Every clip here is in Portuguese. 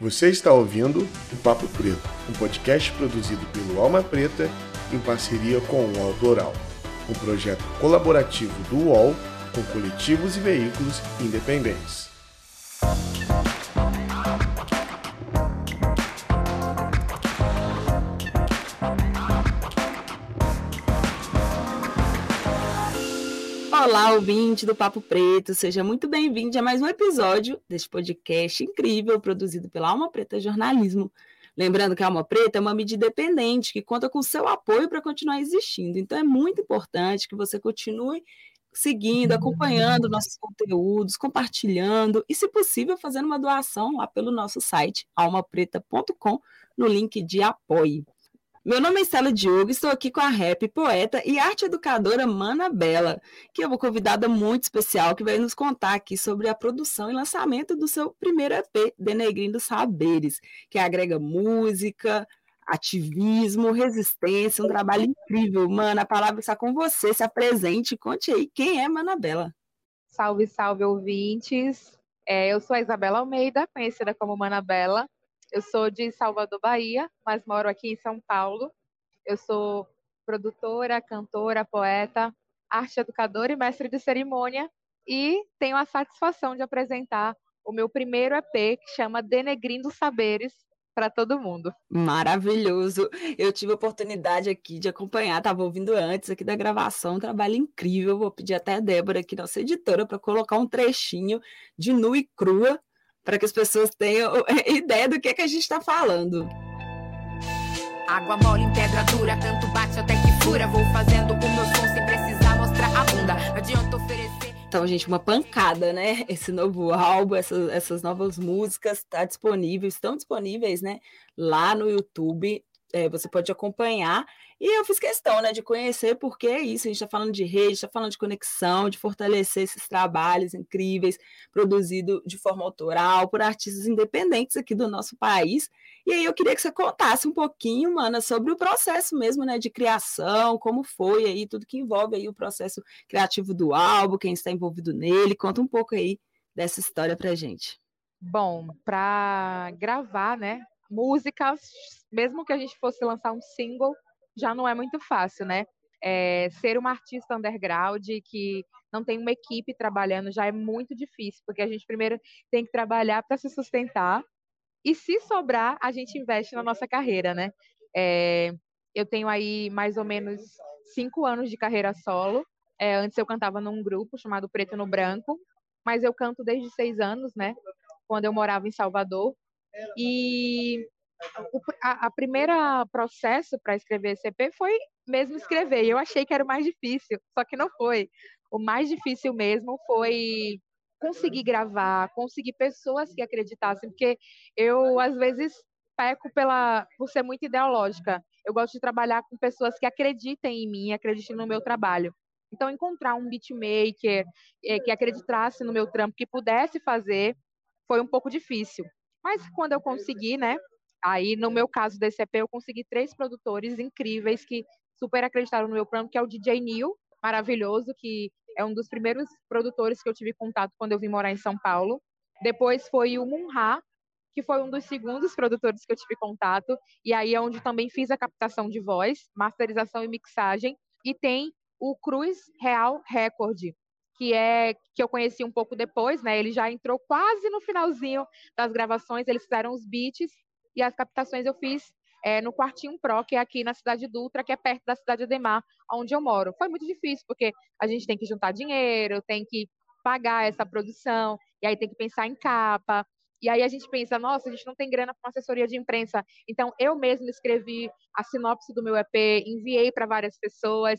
Você está ouvindo o Papo Preto, um podcast produzido pelo Alma Preta em parceria com o Autoral, um projeto colaborativo do UOL com coletivos e veículos independentes. Olá, ouvinte do Papo Preto, seja muito bem-vindo a mais um episódio deste podcast incrível produzido pela Alma Preta Jornalismo. Lembrando que a Alma Preta é uma mídia independente que conta com seu apoio para continuar existindo. Então é muito importante que você continue seguindo, acompanhando nossos conteúdos, compartilhando e, se possível, fazendo uma doação lá pelo nosso site almapreta.com no link de apoio. Meu nome é Estela Diogo, estou aqui com a rap, poeta e arte educadora Mana Bela, que é uma convidada muito especial que vai nos contar aqui sobre a produção e lançamento do seu primeiro EP, Denegrindo Saberes, que agrega música, ativismo, resistência, um trabalho incrível. Mana, a palavra está com você, se apresente, conte aí quem é Mana Bela. Salve, salve, ouvintes. É, eu sou a Isabela Almeida, conhecida como Mana Bela. Eu sou de Salvador, Bahia, mas moro aqui em São Paulo. Eu sou produtora, cantora, poeta, arte educadora e mestre de cerimônia e tenho a satisfação de apresentar o meu primeiro EP que chama Denegrindo Saberes para todo mundo. Maravilhoso. Eu tive a oportunidade aqui de acompanhar, estava ouvindo antes aqui da gravação, um trabalho incrível. Vou pedir até a Débora, aqui, nossa editora, para colocar um trechinho de nu e crua para que as pessoas tenham ideia do que, é que a gente está falando. Água mole em pedra dura, tanto bate até que fura. Vou fazendo o meu som sem precisar mostrar a bunda. Adianta oferecer. Então, gente, uma pancada, né? Esse novo álbum, essas, essas novas músicas, está disponível, estão disponíveis, né? Lá no YouTube é, você pode acompanhar. E eu fiz questão né, de conhecer, porque é isso, a gente está falando de rede, está falando de conexão, de fortalecer esses trabalhos incríveis, produzidos de forma autoral, por artistas independentes aqui do nosso país. E aí eu queria que você contasse um pouquinho, Mana, sobre o processo mesmo né, de criação, como foi aí, tudo que envolve aí o processo criativo do álbum, quem está envolvido nele. Conta um pouco aí dessa história pra gente. Bom, para gravar, né, músicas, mesmo que a gente fosse lançar um single, já não é muito fácil, né? É, ser uma artista underground que não tem uma equipe trabalhando já é muito difícil, porque a gente primeiro tem que trabalhar para se sustentar e se sobrar, a gente investe na nossa carreira, né? É, eu tenho aí mais ou menos cinco anos de carreira solo. É, antes eu cantava num grupo chamado Preto no Branco, mas eu canto desde seis anos, né? Quando eu morava em Salvador. E o a, a primeira processo para escrever EP foi mesmo escrever. Eu achei que era o mais difícil, só que não foi. O mais difícil mesmo foi conseguir gravar, conseguir pessoas que acreditassem, porque eu às vezes peco pela por ser muito ideológica. Eu gosto de trabalhar com pessoas que acreditem em mim, acreditem no meu trabalho. Então encontrar um beatmaker eh, que acreditasse no meu trampo, que pudesse fazer, foi um pouco difícil. Mas quando eu consegui, né? Aí, no meu caso desse EP, eu consegui três produtores incríveis que super acreditaram no meu plano, que é o DJ Neil, maravilhoso, que é um dos primeiros produtores que eu tive contato quando eu vim morar em São Paulo. Depois foi o Munha, que foi um dos segundos produtores que eu tive contato, e aí é onde também fiz a captação de voz, masterização e mixagem, e tem o Cruz Real Record, que é que eu conheci um pouco depois, né? Ele já entrou quase no finalzinho das gravações, eles fizeram os beats e as captações eu fiz é, no Quartinho Pro, que é aqui na cidade de Dutra, que é perto da cidade de Ademar, onde eu moro. Foi muito difícil, porque a gente tem que juntar dinheiro, tem que pagar essa produção, e aí tem que pensar em capa. E aí a gente pensa, nossa, a gente não tem grana para uma assessoria de imprensa. Então eu mesmo escrevi a sinopse do meu EP, enviei para várias pessoas.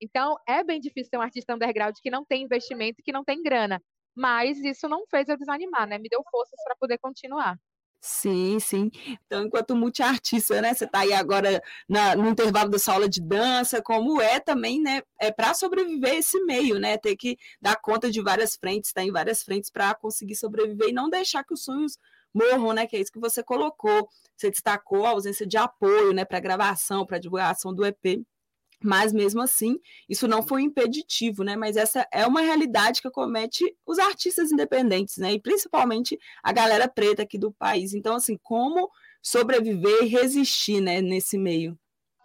Então é bem difícil ter um artista underground que não tem investimento, que não tem grana. Mas isso não fez eu desanimar, né? Me deu forças para poder continuar. Sim, sim. Então, enquanto multiartista, né? Você está aí agora na, no intervalo da sua aula de dança, como é também, né? É para sobreviver esse meio, né? Ter que dar conta de várias frentes, estar tá em várias frentes para conseguir sobreviver e não deixar que os sonhos morram, né? Que é isso que você colocou. Você destacou a ausência de apoio, né? Para gravação, para divulgação do EP. Mas mesmo assim, isso não foi impeditivo, né? Mas essa é uma realidade que acomete os artistas independentes, né? E principalmente a galera preta aqui do país. Então, assim, como sobreviver e resistir, né, nesse meio?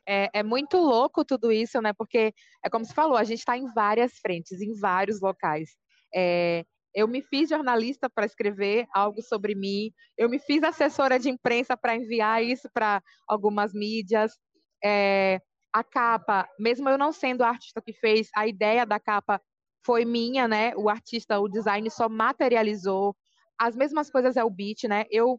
É, é, muito louco tudo isso, né? Porque é como se falou, a gente está em várias frentes, em vários locais. É, eu me fiz jornalista para escrever algo sobre mim, eu me fiz assessora de imprensa para enviar isso para algumas mídias. É, a capa, mesmo eu não sendo a artista que fez, a ideia da capa foi minha, né? O artista, o design só materializou. As mesmas coisas é o beat, né? Eu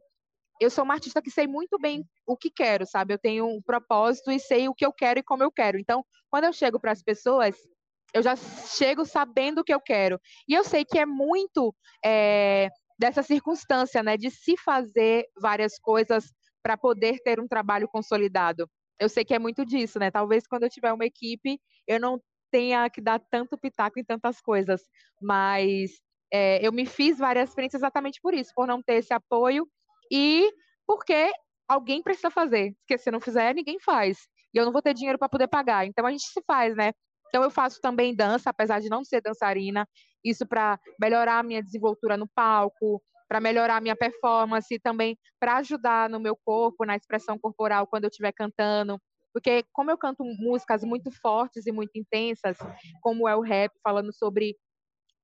eu sou uma artista que sei muito bem o que quero, sabe? Eu tenho um propósito e sei o que eu quero e como eu quero. Então, quando eu chego para as pessoas, eu já chego sabendo o que eu quero. E eu sei que é muito é, dessa circunstância, né? De se fazer várias coisas para poder ter um trabalho consolidado eu sei que é muito disso, né? Talvez quando eu tiver uma equipe, eu não tenha que dar tanto pitaco em tantas coisas, mas é, eu me fiz várias frentes exatamente por isso, por não ter esse apoio e porque alguém precisa fazer, porque se não fizer, ninguém faz. E eu não vou ter dinheiro para poder pagar. Então a gente se faz, né? Então eu faço também dança, apesar de não ser dançarina, isso para melhorar a minha desenvoltura no palco, para melhorar a minha performance e também para ajudar no meu corpo, na expressão corporal quando eu estiver cantando. Porque como eu canto músicas muito fortes e muito intensas, como é o rap, falando sobre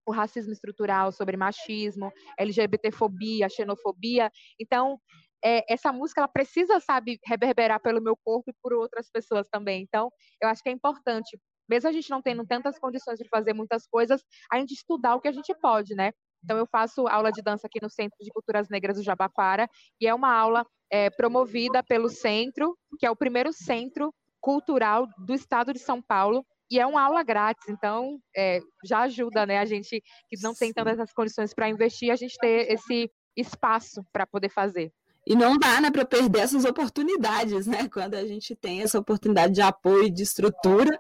o racismo estrutural, sobre machismo, LGBTfobia, xenofobia, então é, essa música ela precisa, sabe, reverberar pelo meu corpo e por outras pessoas também. Então, eu acho que é importante, mesmo a gente não tendo tantas condições de fazer muitas coisas, a gente estudar o que a gente pode, né? Então, eu faço aula de dança aqui no Centro de Culturas Negras do Jabaquara, e é uma aula é, promovida pelo centro, que é o primeiro centro cultural do estado de São Paulo, e é uma aula grátis, então é, já ajuda né, a gente que não tem tantas condições para investir, a gente ter esse espaço para poder fazer. E não dá, né, para perder essas oportunidades, né? Quando a gente tem essa oportunidade de apoio, de estrutura,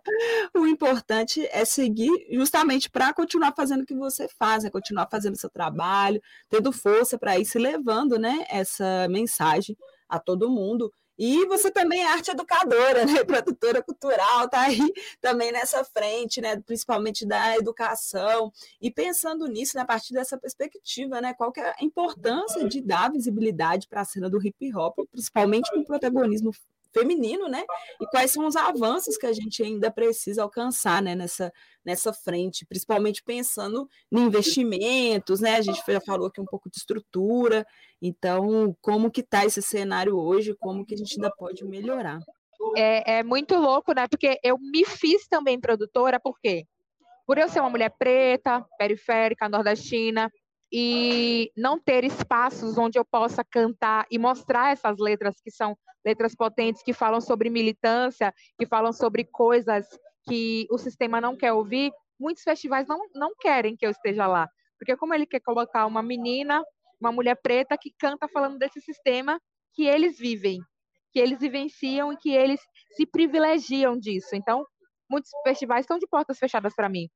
o importante é seguir justamente para continuar fazendo o que você faz, é continuar fazendo seu trabalho, tendo força para ir se levando, né, essa mensagem a todo mundo e você também é arte educadora, né? Produtora cultural, tá aí também nessa frente, né? Principalmente da educação. E pensando nisso, né? a partir dessa perspectiva, né? Qual que é a importância de dar visibilidade para a cena do hip hop, principalmente com protagonismo feminino, né? E quais são os avanços que a gente ainda precisa alcançar, né? Nessa, nessa frente, principalmente pensando em investimentos, né? A gente já falou aqui um pouco de estrutura, então como que está esse cenário hoje, como que a gente ainda pode melhorar? É, é muito louco, né? Porque eu me fiz também produtora, por quê? Por eu ser uma mulher preta, periférica, nordestina, e não ter espaços onde eu possa cantar e mostrar essas letras que são letras potentes que falam sobre militância, que falam sobre coisas que o sistema não quer ouvir, muitos festivais não, não querem que eu esteja lá. Porque como ele quer colocar uma menina, uma mulher preta que canta falando desse sistema que eles vivem, que eles vivenciam e que eles se privilegiam disso. Então, muitos festivais estão de portas fechadas para mim.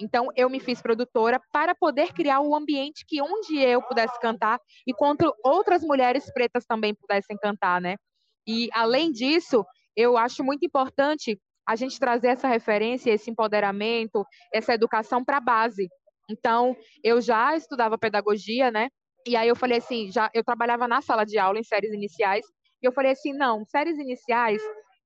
Então, eu me fiz produtora para poder criar um ambiente que onde eu pudesse cantar e quanto outras mulheres pretas também pudessem cantar, né? E, além disso, eu acho muito importante a gente trazer essa referência, esse empoderamento, essa educação para a base. Então, eu já estudava pedagogia, né? E aí eu falei assim, já eu trabalhava na sala de aula em séries iniciais, e eu falei assim, não, séries iniciais,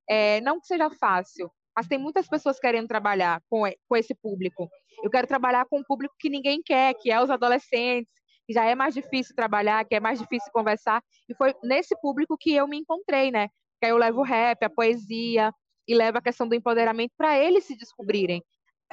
é, não que seja fácil, mas tem muitas pessoas querendo trabalhar com, com esse público. Eu quero trabalhar com um público que ninguém quer, que é os adolescentes, que já é mais difícil trabalhar, que é mais difícil conversar. E foi nesse público que eu me encontrei, né? Que aí eu levo o rap, a poesia, e levo a questão do empoderamento para eles se descobrirem.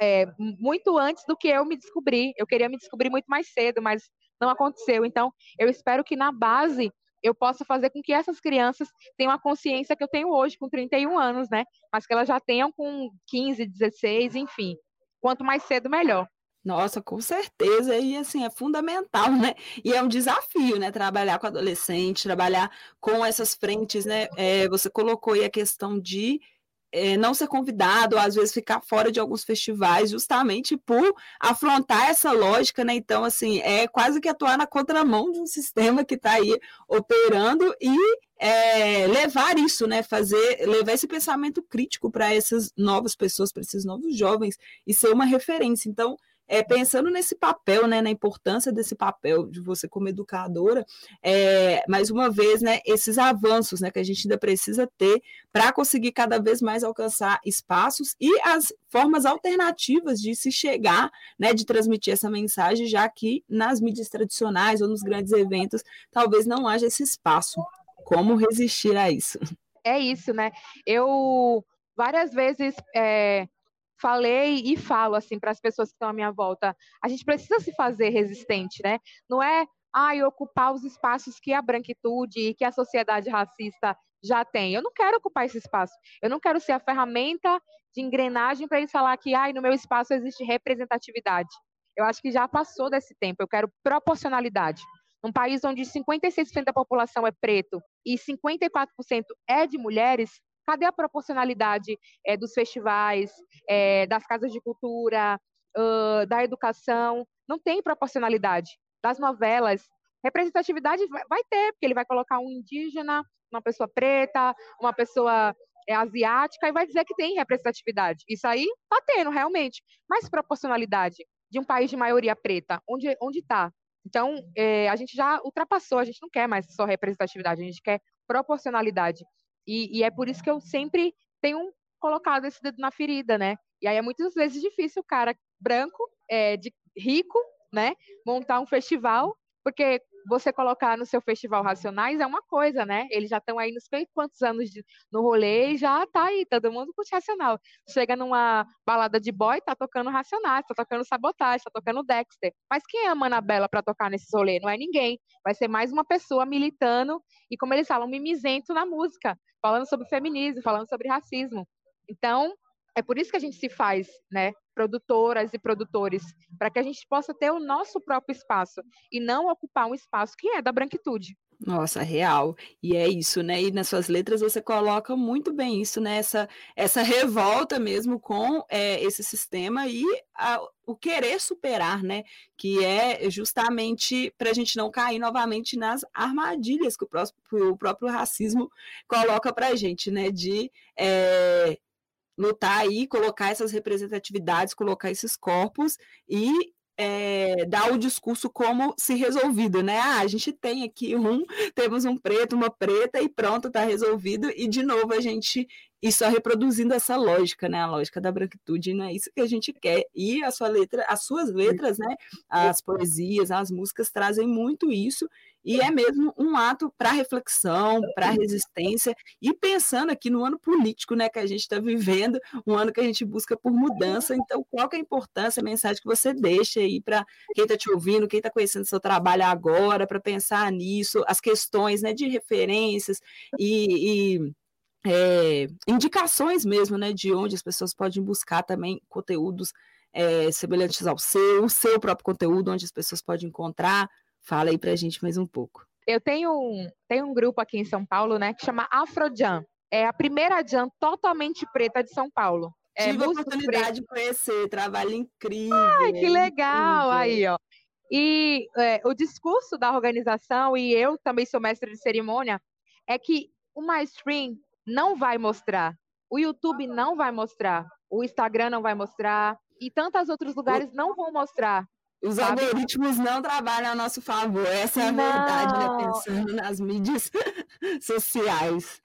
É, muito antes do que eu me descobri. Eu queria me descobrir muito mais cedo, mas não aconteceu. Então, eu espero que na base eu possa fazer com que essas crianças tenham a consciência que eu tenho hoje, com 31 anos, né? Mas que elas já tenham com 15, 16, enfim. Quanto mais cedo, melhor. Nossa, com certeza, e assim, é fundamental, né? E é um desafio, né? Trabalhar com adolescente, trabalhar com essas frentes, né? É, você colocou aí a questão de é, não ser convidado, ou às vezes ficar fora de alguns festivais, justamente por afrontar essa lógica, né? Então, assim, é quase que atuar na contramão de um sistema que está aí operando e é, levar isso, né? Fazer, levar esse pensamento crítico para essas novas pessoas, para esses novos jovens e ser uma referência. Então, é, pensando nesse papel, né, na importância desse papel de você como educadora, é, mais uma vez, né, esses avanços, né, que a gente ainda precisa ter para conseguir cada vez mais alcançar espaços e as formas alternativas de se chegar, né, de transmitir essa mensagem, já que nas mídias tradicionais ou nos grandes eventos talvez não haja esse espaço. Como resistir a isso? É isso, né? Eu várias vezes é, falei e falo assim para as pessoas que estão à minha volta, a gente precisa se fazer resistente, né? Não é ah, ocupar os espaços que a branquitude e que a sociedade racista já tem. Eu não quero ocupar esse espaço. Eu não quero ser a ferramenta de engrenagem para eles falar que ah, no meu espaço existe representatividade. Eu acho que já passou desse tempo. Eu quero proporcionalidade. Num país onde 56% da população é preto e 54% é de mulheres, Cadê a proporcionalidade é, dos festivais, é, das casas de cultura, uh, da educação? Não tem proporcionalidade. Das novelas, representatividade vai ter, porque ele vai colocar um indígena, uma pessoa preta, uma pessoa é, asiática e vai dizer que tem representatividade. Isso aí tá tendo realmente, mas proporcionalidade de um país de maioria preta, onde onde está? Então é, a gente já ultrapassou, a gente não quer mais só representatividade, a gente quer proporcionalidade. E, e é por isso que eu sempre tenho colocado esse dedo na ferida, né? E aí é muitas vezes difícil o cara branco, é, de rico, né, montar um festival, porque você colocar no seu festival Racionais é uma coisa, né? Eles já estão aí nos quantos anos de, no rolê e já tá aí, todo mundo curte Racional. Chega numa balada de boy, tá tocando Racionais, tá tocando Sabotagem, tá tocando Dexter. Mas quem é a Manabela para tocar nesses rolê? Não é ninguém. Vai ser mais uma pessoa militando e, como eles falam, mimizento na música, falando sobre feminismo, falando sobre racismo. Então, é por isso que a gente se faz, né, produtoras e produtores, para que a gente possa ter o nosso próprio espaço e não ocupar um espaço que é da branquitude. Nossa, real. E é isso, né? E nas suas letras você coloca muito bem isso, né? Essa, essa revolta mesmo com é, esse sistema e a, o querer superar, né? Que é justamente para a gente não cair novamente nas armadilhas que o, próprio, o próprio racismo coloca para a gente, né? De é, lutar aí, colocar essas representatividades, colocar esses corpos e é, dar o discurso como se resolvido, né? Ah, a gente tem aqui um, temos um preto, uma preta e pronto, está resolvido. E de novo a gente e só reproduzindo essa lógica, né? A lógica da branquitude, não é isso que a gente quer. E a sua letra, as suas letras, né? As poesias, as músicas trazem muito isso e é mesmo um ato para reflexão, para resistência, e pensando aqui no ano político né, que a gente está vivendo, um ano que a gente busca por mudança. Então, qual é a importância, a mensagem que você deixa aí para quem está te ouvindo, quem está conhecendo seu trabalho agora, para pensar nisso, as questões né, de referências e, e é, indicações mesmo, né, de onde as pessoas podem buscar também conteúdos é, semelhantes ao seu, o seu próprio conteúdo, onde as pessoas podem encontrar. Fala aí pra gente mais um pouco. Eu tenho um, tenho um grupo aqui em São Paulo, né, que chama Afrojam. É a primeira jam totalmente preta de São Paulo. É, Tive a oportunidade de conhecer, trabalho incrível. Ai, que legal! Incrível. Aí, ó. E é, o discurso da organização, e eu também sou mestre de cerimônia, é que o mainstream não vai mostrar, o YouTube não vai mostrar, o Instagram não vai mostrar, e tantos outros lugares não vão mostrar. Os sabe? algoritmos não trabalham a nosso favor, essa é a não. verdade, né? Pensando nas mídias sociais.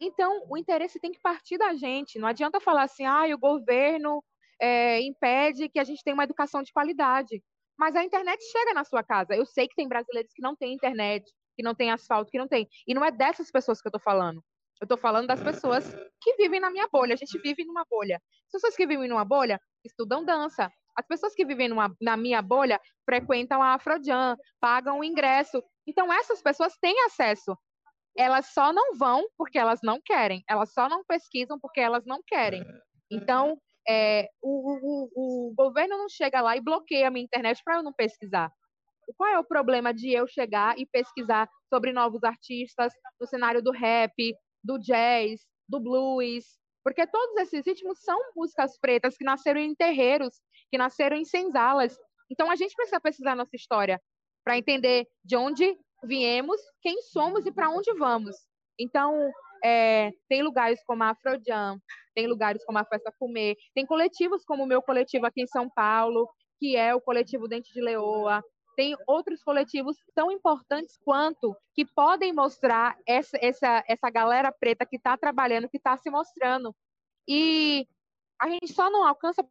Então, o interesse tem que partir da gente. Não adianta falar assim, ah, o governo é, impede que a gente tenha uma educação de qualidade. Mas a internet chega na sua casa. Eu sei que tem brasileiros que não têm internet, que não têm asfalto, que não tem. E não é dessas pessoas que eu estou falando. Eu estou falando das pessoas que vivem na minha bolha. A gente vive numa bolha. As pessoas que vivem numa bolha estudam dança, as pessoas que vivem numa, na minha bolha frequentam a Afrojam, pagam o ingresso. Então, essas pessoas têm acesso. Elas só não vão porque elas não querem. Elas só não pesquisam porque elas não querem. Então, é, o, o, o governo não chega lá e bloqueia a minha internet para eu não pesquisar. Qual é o problema de eu chegar e pesquisar sobre novos artistas no cenário do rap, do jazz, do blues? Porque todos esses ritmos são músicas pretas que nasceram em terreiros que nasceram em senzalas. Então a gente precisa pesquisar nossa história para entender de onde viemos, quem somos e para onde vamos. Então, é, tem lugares como a Afrojam, tem lugares como a Festa Comer, tem coletivos como o meu coletivo aqui em São Paulo, que é o coletivo Dente de Leoa, tem outros coletivos tão importantes quanto que podem mostrar essa, essa, essa galera preta que está trabalhando, que está se mostrando. E a gente só não alcança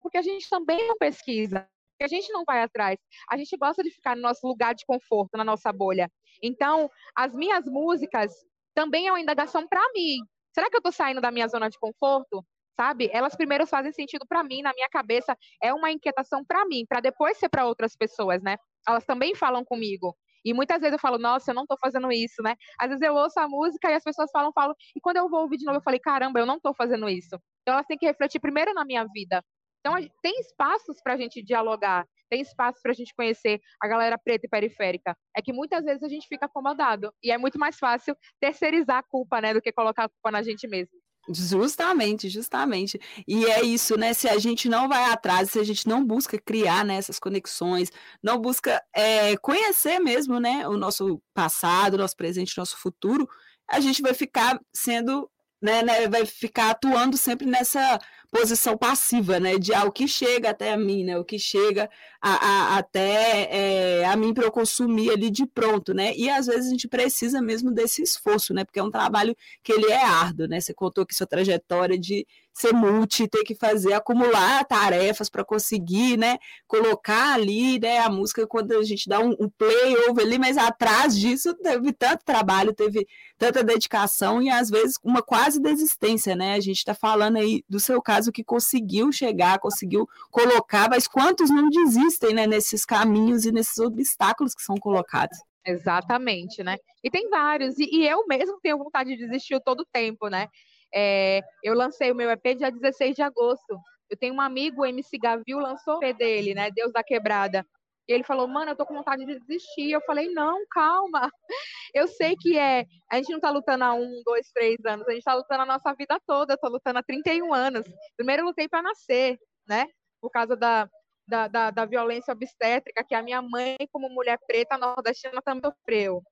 porque a gente também não pesquisa, porque a gente não vai atrás. A gente gosta de ficar no nosso lugar de conforto, na nossa bolha. Então, as minhas músicas também é uma indagação para mim. Será que eu estou saindo da minha zona de conforto? Sabe? Elas primeiro fazem sentido para mim, na minha cabeça, é uma inquietação para mim, para depois ser para outras pessoas, né? Elas também falam comigo. E muitas vezes eu falo, nossa, eu não estou fazendo isso, né? Às vezes eu ouço a música e as pessoas falam, falam, e quando eu vou ouvir de novo, eu falei, caramba, eu não estou fazendo isso. Então elas têm que refletir primeiro na minha vida. Então tem espaços para a gente dialogar, tem espaço para a gente conhecer a galera preta e periférica. É que muitas vezes a gente fica acomodado e é muito mais fácil terceirizar a culpa, né, do que colocar a culpa na gente mesmo. Justamente, justamente. E é isso, né? Se a gente não vai atrás, se a gente não busca criar né, essas conexões, não busca é, conhecer mesmo né, o nosso passado, nosso presente, nosso futuro, a gente vai ficar sendo, né, né vai ficar atuando sempre nessa posição passiva, né? De ah, o que chega até a mim, né? O que chega a, a, até é, a mim para eu consumir ali de pronto, né? E às vezes a gente precisa mesmo desse esforço, né? Porque é um trabalho que ele é árduo, né? Você contou que sua trajetória de ser multi, ter que fazer, acumular tarefas para conseguir, né, colocar ali, né, a música quando a gente dá um, um play over ali, mas atrás disso teve tanto trabalho, teve tanta dedicação e às vezes uma quase desistência, né, a gente está falando aí do seu caso que conseguiu chegar, conseguiu colocar, mas quantos não desistem, né, nesses caminhos e nesses obstáculos que são colocados? Exatamente, né? E tem vários, e, e eu mesmo tenho vontade de desistir todo o tempo, né? É, eu lancei o meu EP dia 16 de agosto. Eu tenho um amigo, o MC Gavil, lançou o EP dele, né? Deus da Quebrada. Ele falou, mano, eu tô com vontade de desistir. Eu falei, não, calma. Eu sei que é. A gente não tá lutando há um, dois, três anos. A gente tá lutando a nossa vida toda. Eu tô lutando há 31 anos. Primeiro eu lutei para nascer, né? Por causa da, da, da, da, violência obstétrica, que a minha mãe, como mulher preta nordestina, também sofreu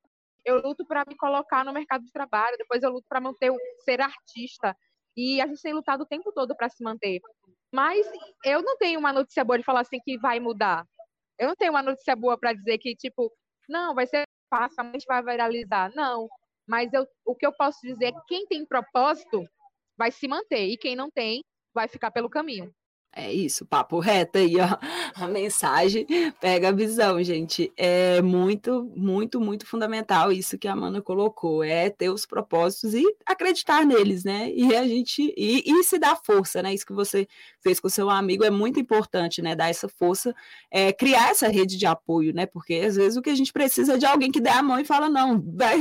eu luto para me colocar no mercado de trabalho, depois eu luto para manter ser artista. E a gente tem lutado o tempo todo para se manter. Mas eu não tenho uma notícia boa de falar assim que vai mudar. Eu não tenho uma notícia boa para dizer que, tipo, não, vai ser fácil, a gente vai viralizar. Não. Mas eu, o que eu posso dizer é que quem tem propósito vai se manter. E quem não tem, vai ficar pelo caminho. É isso, papo reto aí, ó. A mensagem pega a visão, gente. É muito, muito, muito fundamental isso que a Amanda colocou. É ter os propósitos e acreditar neles, né? E a gente. E, e se dar força, né? Isso que você fez com o seu amigo é muito importante, né? Dar essa força, é, criar essa rede de apoio, né? Porque às vezes o que a gente precisa é de alguém que dê a mão e fala: não, vai,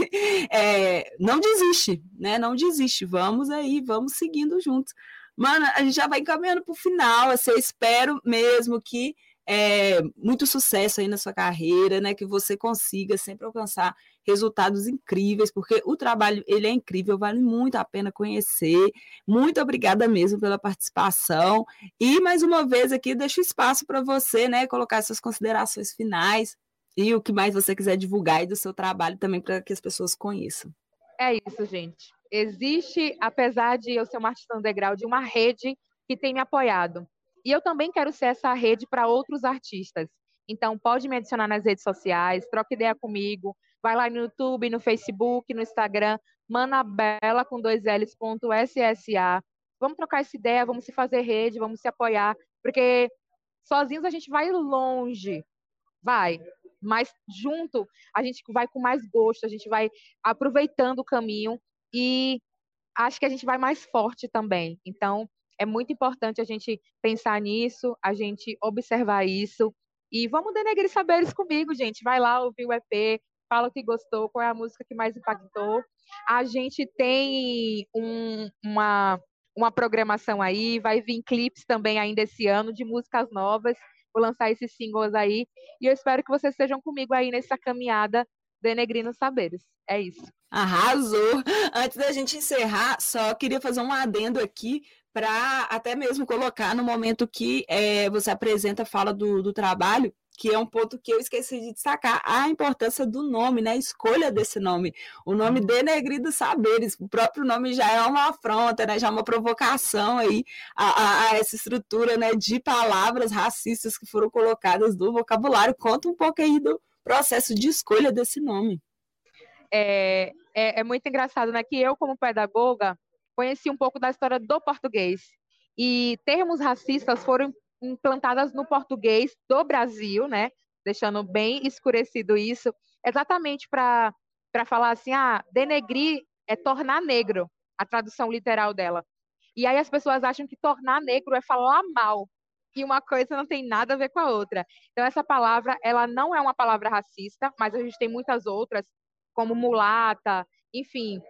é, não desiste, né? Não desiste, vamos aí, vamos seguindo juntos. Mano, a gente já vai encaminhando para o final. Assim, eu espero mesmo que é, muito sucesso aí na sua carreira, né? Que você consiga sempre alcançar resultados incríveis, porque o trabalho ele é incrível, vale muito a pena conhecer. Muito obrigada mesmo pela participação. E mais uma vez aqui deixo espaço para você, né? Colocar suas considerações finais e o que mais você quiser divulgar aí do seu trabalho também para que as pessoas conheçam. É isso, gente existe, apesar de eu ser uma artista underground, uma rede que tem me apoiado. E eu também quero ser essa rede para outros artistas. Então, pode me adicionar nas redes sociais, troca ideia comigo, vai lá no YouTube, no Facebook, no Instagram, manabela com dois L's, ponto SSA. Vamos trocar essa ideia, vamos se fazer rede, vamos se apoiar, porque sozinhos a gente vai longe, vai, mas junto a gente vai com mais gosto, a gente vai aproveitando o caminho e acho que a gente vai mais forte também. Então, é muito importante a gente pensar nisso, a gente observar isso. E vamos denegrir saberes comigo, gente. Vai lá ouvir o EP, fala o que gostou, qual é a música que mais impactou. A gente tem um, uma, uma programação aí, vai vir clipes também ainda esse ano de músicas novas. Vou lançar esses singles aí. E eu espero que vocês estejam comigo aí nessa caminhada denegrindo saberes. É isso. Arrasou! Antes da gente encerrar, só queria fazer um adendo aqui para até mesmo colocar no momento que é, você apresenta, fala do, do trabalho, que é um ponto que eu esqueci de destacar, a importância do nome, né? A escolha desse nome. O nome Denegrido Saberes, o próprio nome já é uma afronta, né? Já é uma provocação aí a, a, a, essa estrutura né, de palavras racistas que foram colocadas no vocabulário. Conta um pouco aí do processo de escolha desse nome. É, é, é muito engraçado, né? Que eu, como pedagoga, conheci um pouco da história do português. E termos racistas foram implantadas no português do Brasil, né? Deixando bem escurecido isso, exatamente para falar assim, ah, denegrir é tornar negro, a tradução literal dela. E aí as pessoas acham que tornar negro é falar mal, e uma coisa não tem nada a ver com a outra. Então essa palavra, ela não é uma palavra racista, mas a gente tem muitas outras, como mulata, enfim.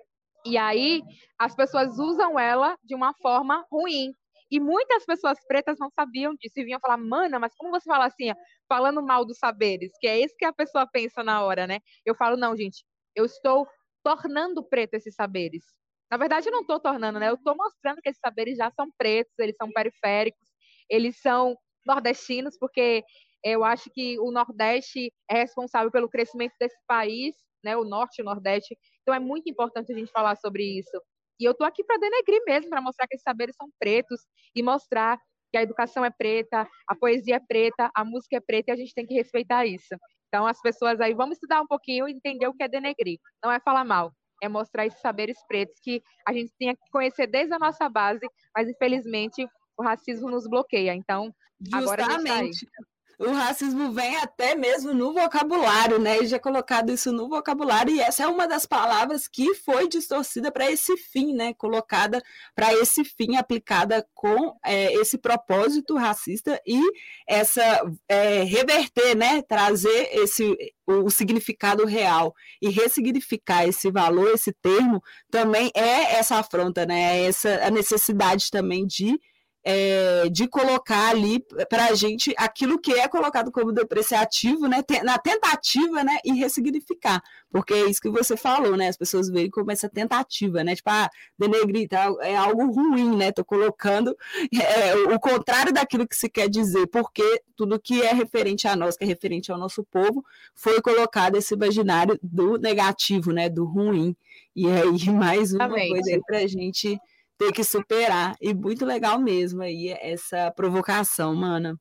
E aí as pessoas usam ela de uma forma ruim, e muitas pessoas pretas não sabiam disso e vinham falar, mana, mas como você fala assim, falando mal dos saberes? Que é isso que a pessoa pensa na hora, né? Eu falo, não, gente, eu estou tornando preto esses saberes. Na verdade, eu não estou tornando, né? Eu estou mostrando que esses saberes já são pretos, eles são periféricos, eles são nordestinos, porque eu acho que o Nordeste é responsável pelo crescimento desse país, né? O Norte e o Nordeste. Então é muito importante a gente falar sobre isso. E eu estou aqui para denegrir mesmo, para mostrar que esses saberes são pretos e mostrar que a educação é preta, a poesia é preta, a música é preta e a gente tem que respeitar isso. Então, as pessoas aí, vamos estudar um pouquinho e entender o que é denegrir. Não é falar mal, é mostrar esses saberes pretos que a gente tem que conhecer desde a nossa base, mas infelizmente o racismo nos bloqueia. Então, Justamente. agora tá o racismo vem até mesmo no vocabulário, né? E já colocado isso no vocabulário, e essa é uma das palavras que foi distorcida para esse fim, né? Colocada para esse fim, aplicada com é, esse propósito racista e essa é, reverter, né? Trazer esse o significado real e ressignificar esse valor, esse termo, também é essa afronta, né? É essa a necessidade também de é, de colocar ali para a gente aquilo que é colocado como depreciativo, né, na tentativa, né, e ressignificar, porque é isso que você falou, né, as pessoas veem como essa tentativa, né, tipo, ah, denegrir tá, é algo ruim, né, tô colocando é, o contrário daquilo que se quer dizer, porque tudo que é referente a nós, que é referente ao nosso povo, foi colocado esse imaginário do negativo, né, do ruim, e aí mais uma Exatamente. coisa aí para a gente ter que superar. E muito legal mesmo aí essa provocação, mana.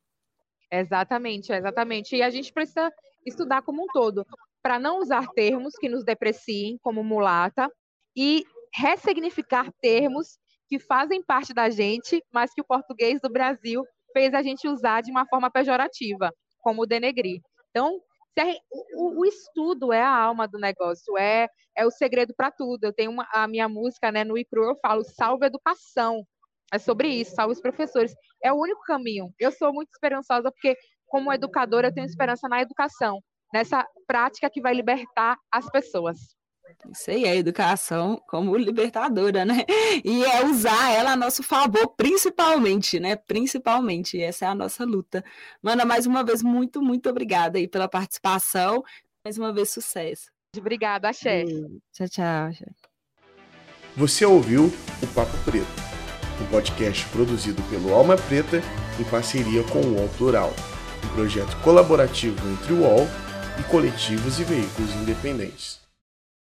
Exatamente, exatamente. E a gente precisa estudar como um todo, para não usar termos que nos depreciem, como mulata, e ressignificar termos que fazem parte da gente, mas que o português do Brasil fez a gente usar de uma forma pejorativa, como denegrir. Então, o, o, estudo é a alma do negócio, é, é o segredo para tudo. Eu tenho uma, a minha música, né, no ICRU, eu falo salve educação. É sobre isso, salve os professores. É o único caminho. Eu sou muito esperançosa porque, como educadora, eu tenho esperança na educação, nessa prática que vai libertar as pessoas. Isso aí, é educação como libertadora, né? E é usar ela a nosso favor, principalmente, né? Principalmente, essa é a nossa luta. Mana, mais uma vez, muito, muito obrigada aí pela participação. Mais uma vez, sucesso. Obrigada, Axé. Tchau, tchau. Você ouviu o Papo Preto, um podcast produzido pelo Alma Preta em parceria com o UOL Plural, um projeto colaborativo entre o UOL e coletivos e veículos independentes.